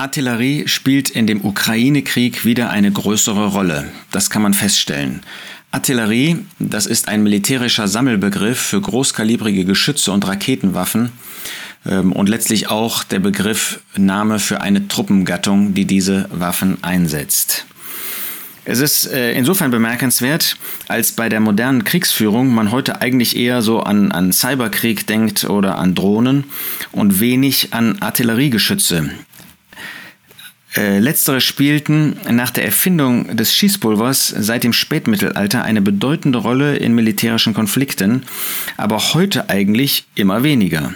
Artillerie spielt in dem Ukraine-Krieg wieder eine größere Rolle. Das kann man feststellen. Artillerie, das ist ein militärischer Sammelbegriff für großkalibrige Geschütze und Raketenwaffen ähm, und letztlich auch der Begriff Name für eine Truppengattung, die diese Waffen einsetzt. Es ist äh, insofern bemerkenswert, als bei der modernen Kriegsführung man heute eigentlich eher so an, an Cyberkrieg denkt oder an Drohnen und wenig an Artilleriegeschütze. Äh, letztere spielten nach der Erfindung des Schießpulvers seit dem Spätmittelalter eine bedeutende Rolle in militärischen Konflikten, aber heute eigentlich immer weniger.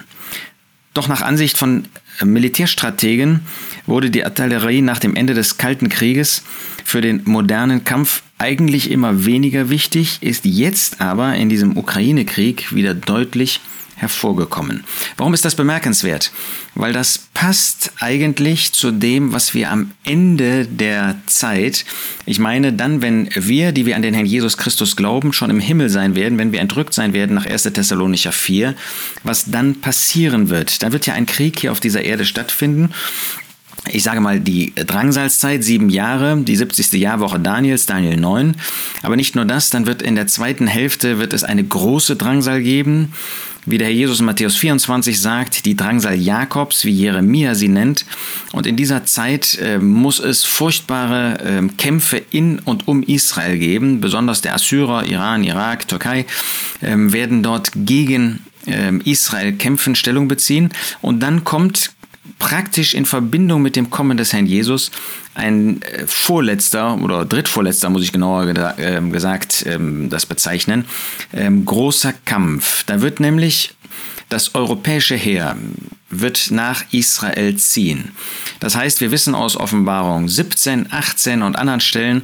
Doch nach Ansicht von Militärstrategen wurde die Artillerie nach dem Ende des Kalten Krieges für den modernen Kampf eigentlich immer weniger wichtig, ist jetzt aber in diesem Ukraine-Krieg wieder deutlich hervorgekommen. Warum ist das bemerkenswert? Weil das passt eigentlich zu dem, was wir am Ende der Zeit, ich meine dann, wenn wir, die wir an den Herrn Jesus Christus glauben, schon im Himmel sein werden, wenn wir entrückt sein werden nach 1. Thessalonicher 4, was dann passieren wird. Da wird ja ein Krieg hier auf dieser Erde stattfinden ich sage mal, die Drangsalzzeit, sieben Jahre, die 70. Jahrwoche Daniels, Daniel 9. Aber nicht nur das, dann wird in der zweiten Hälfte wird es eine große Drangsal geben. Wie der Herr Jesus in Matthäus 24 sagt, die Drangsal Jakobs, wie Jeremia sie nennt. Und in dieser Zeit äh, muss es furchtbare äh, Kämpfe in und um Israel geben. Besonders der Assyrer, Iran, Irak, Türkei äh, werden dort gegen ähm, Israel kämpfen, Stellung beziehen. Und dann kommt praktisch in Verbindung mit dem Kommen des Herrn Jesus ein äh, vorletzter oder drittvorletzter, muss ich genauer äh, gesagt ähm, das bezeichnen, ähm, großer Kampf. Da wird nämlich das europäische Heer wird nach Israel ziehen. Das heißt, wir wissen aus Offenbarung 17, 18 und anderen Stellen,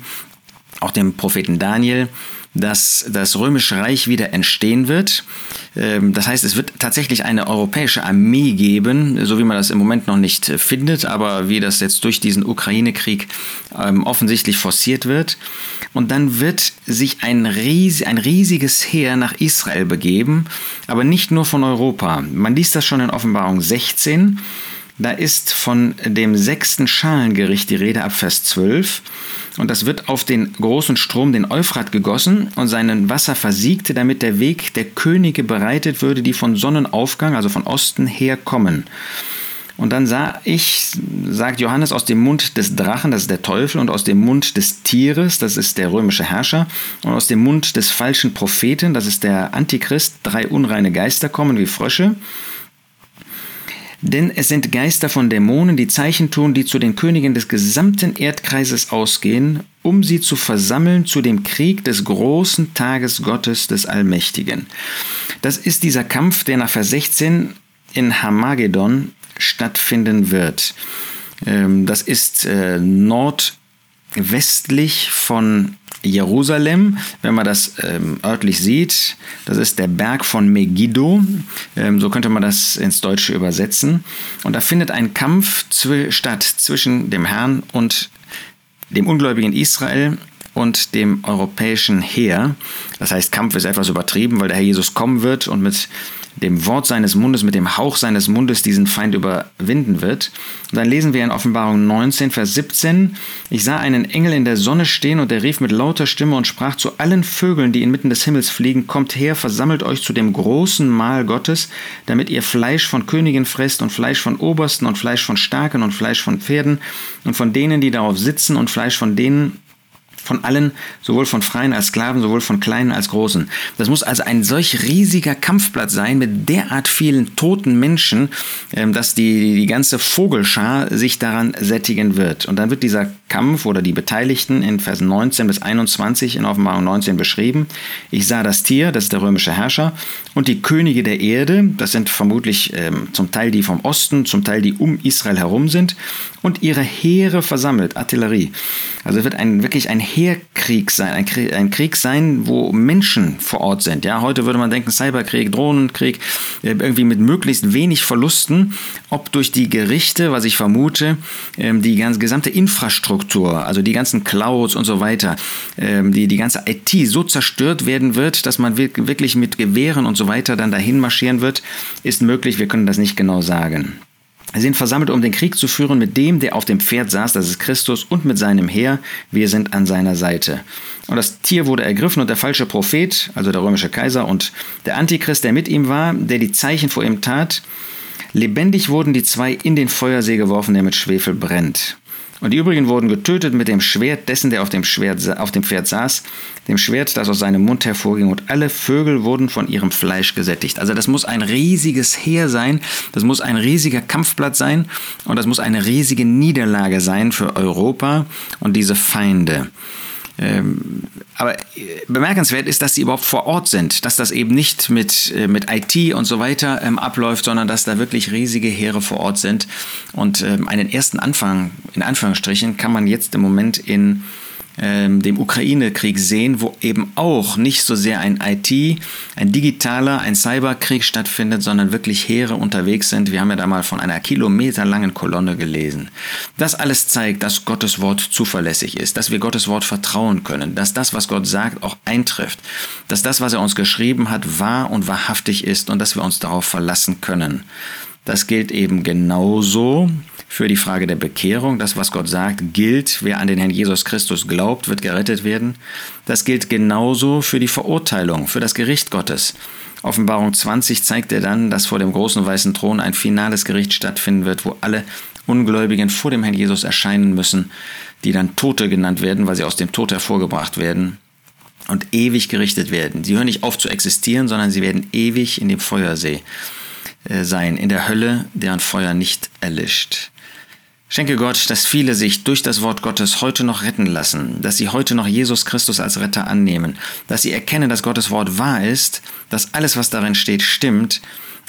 auch dem Propheten Daniel, dass das Römische Reich wieder entstehen wird. Ähm, das heißt, es wird tatsächlich eine europäische Armee geben, so wie man das im Moment noch nicht findet, aber wie das jetzt durch diesen Ukraine-Krieg ähm, offensichtlich forciert wird. Und dann wird sich ein, ries ein riesiges Heer nach Israel begeben, aber nicht nur von Europa. Man liest das schon in Offenbarung 16. Da ist von dem sechsten Schalengericht die Rede ab Vers 12. Und das wird auf den großen Strom, den Euphrat, gegossen und seinen Wasser versiegte, damit der Weg der Könige bereitet würde, die von Sonnenaufgang, also von Osten her kommen. Und dann sah ich, sagt Johannes, aus dem Mund des Drachen, das ist der Teufel, und aus dem Mund des Tieres, das ist der römische Herrscher, und aus dem Mund des falschen Propheten, das ist der Antichrist, drei unreine Geister kommen wie Frösche. Denn es sind Geister von Dämonen, die Zeichen tun, die zu den Königen des gesamten Erdkreises ausgehen, um sie zu versammeln zu dem Krieg des großen Tages Gottes des Allmächtigen. Das ist dieser Kampf, der nach Vers 16 in Hamagedon stattfinden wird. Ähm, das ist äh, nordwestlich von Jerusalem, wenn man das ähm, örtlich sieht, das ist der Berg von Megiddo, ähm, so könnte man das ins Deutsche übersetzen. Und da findet ein Kampf zw statt zwischen dem Herrn und dem ungläubigen Israel und dem europäischen Heer. Das heißt, Kampf ist etwas übertrieben, weil der Herr Jesus kommen wird und mit dem Wort seines Mundes, mit dem Hauch seines Mundes diesen Feind überwinden wird. Und dann lesen wir in Offenbarung 19, Vers 17, ich sah einen Engel in der Sonne stehen und er rief mit lauter Stimme und sprach zu allen Vögeln, die inmitten des Himmels fliegen, kommt her, versammelt euch zu dem großen Mahl Gottes, damit ihr Fleisch von Königen fresst und Fleisch von Obersten und Fleisch von Starken und Fleisch von Pferden und von denen, die darauf sitzen und Fleisch von denen, von allen, sowohl von Freien als Sklaven, sowohl von Kleinen als Großen. Das muss also ein solch riesiger Kampfplatz sein mit derart vielen toten Menschen, ähm, dass die, die ganze Vogelschar sich daran sättigen wird. Und dann wird dieser Kampf oder die Beteiligten in Vers 19 bis 21 in Offenbarung 19 beschrieben. Ich sah das Tier, das ist der römische Herrscher, und die Könige der Erde, das sind vermutlich ähm, zum Teil die vom Osten, zum Teil die um Israel herum sind, und ihre Heere versammelt, Artillerie. Also wird ein wirklich ein Heerkrieg sein, ein Krieg, ein Krieg sein, wo Menschen vor Ort sind. Ja, heute würde man denken Cyberkrieg, Drohnenkrieg, äh, irgendwie mit möglichst wenig Verlusten, ob durch die Gerichte, was ich vermute, ähm, die ganze gesamte Infrastruktur, also die ganzen Clouds und so weiter, ähm, die die ganze IT so zerstört werden wird, dass man wirklich mit Gewehren und so weiter dann dahin marschieren wird, ist möglich. Wir können das nicht genau sagen. Sie sind versammelt, um den Krieg zu führen mit dem, der auf dem Pferd saß, das ist Christus, und mit seinem Heer. Wir sind an seiner Seite. Und das Tier wurde ergriffen und der falsche Prophet, also der römische Kaiser und der Antichrist, der mit ihm war, der die Zeichen vor ihm tat, lebendig wurden die zwei in den Feuersee geworfen, der mit Schwefel brennt. Und die übrigen wurden getötet mit dem Schwert dessen, der auf dem, Schwert, auf dem Pferd saß, dem Schwert, das aus seinem Mund hervorging, und alle Vögel wurden von ihrem Fleisch gesättigt. Also das muss ein riesiges Heer sein, das muss ein riesiger Kampfblatt sein und das muss eine riesige Niederlage sein für Europa und diese Feinde. Ähm, aber äh, bemerkenswert ist, dass sie überhaupt vor Ort sind, dass das eben nicht mit, äh, mit IT und so weiter ähm, abläuft, sondern dass da wirklich riesige Heere vor Ort sind. Und ähm, einen ersten Anfang, in Anführungsstrichen, kann man jetzt im Moment in ähm, dem Ukraine-Krieg sehen, wo eben auch nicht so sehr ein IT, ein digitaler, ein Cyberkrieg stattfindet, sondern wirklich Heere unterwegs sind. Wir haben ja da mal von einer kilometerlangen Kolonne gelesen. Das alles zeigt, dass Gottes Wort zuverlässig ist, dass wir Gottes Wort vertrauen können, dass das, was Gott sagt, auch eintrifft, dass das, was er uns geschrieben hat, wahr und wahrhaftig ist und dass wir uns darauf verlassen können. Das gilt eben genauso für die Frage der Bekehrung. Das, was Gott sagt, gilt. Wer an den Herrn Jesus Christus glaubt, wird gerettet werden. Das gilt genauso für die Verurteilung, für das Gericht Gottes. Offenbarung 20 zeigt er dann, dass vor dem großen weißen Thron ein finales Gericht stattfinden wird, wo alle Ungläubigen vor dem Herrn Jesus erscheinen müssen, die dann Tote genannt werden, weil sie aus dem Tod hervorgebracht werden und ewig gerichtet werden. Sie hören nicht auf zu existieren, sondern sie werden ewig in dem Feuersee äh, sein, in der Hölle, deren Feuer nicht erlischt. Schenke Gott, dass viele sich durch das Wort Gottes heute noch retten lassen, dass sie heute noch Jesus Christus als Retter annehmen, dass sie erkennen, dass Gottes Wort wahr ist, dass alles, was darin steht, stimmt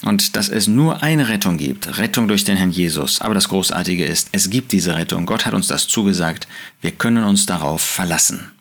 und dass es nur eine Rettung gibt, Rettung durch den Herrn Jesus. Aber das Großartige ist, es gibt diese Rettung. Gott hat uns das zugesagt. Wir können uns darauf verlassen.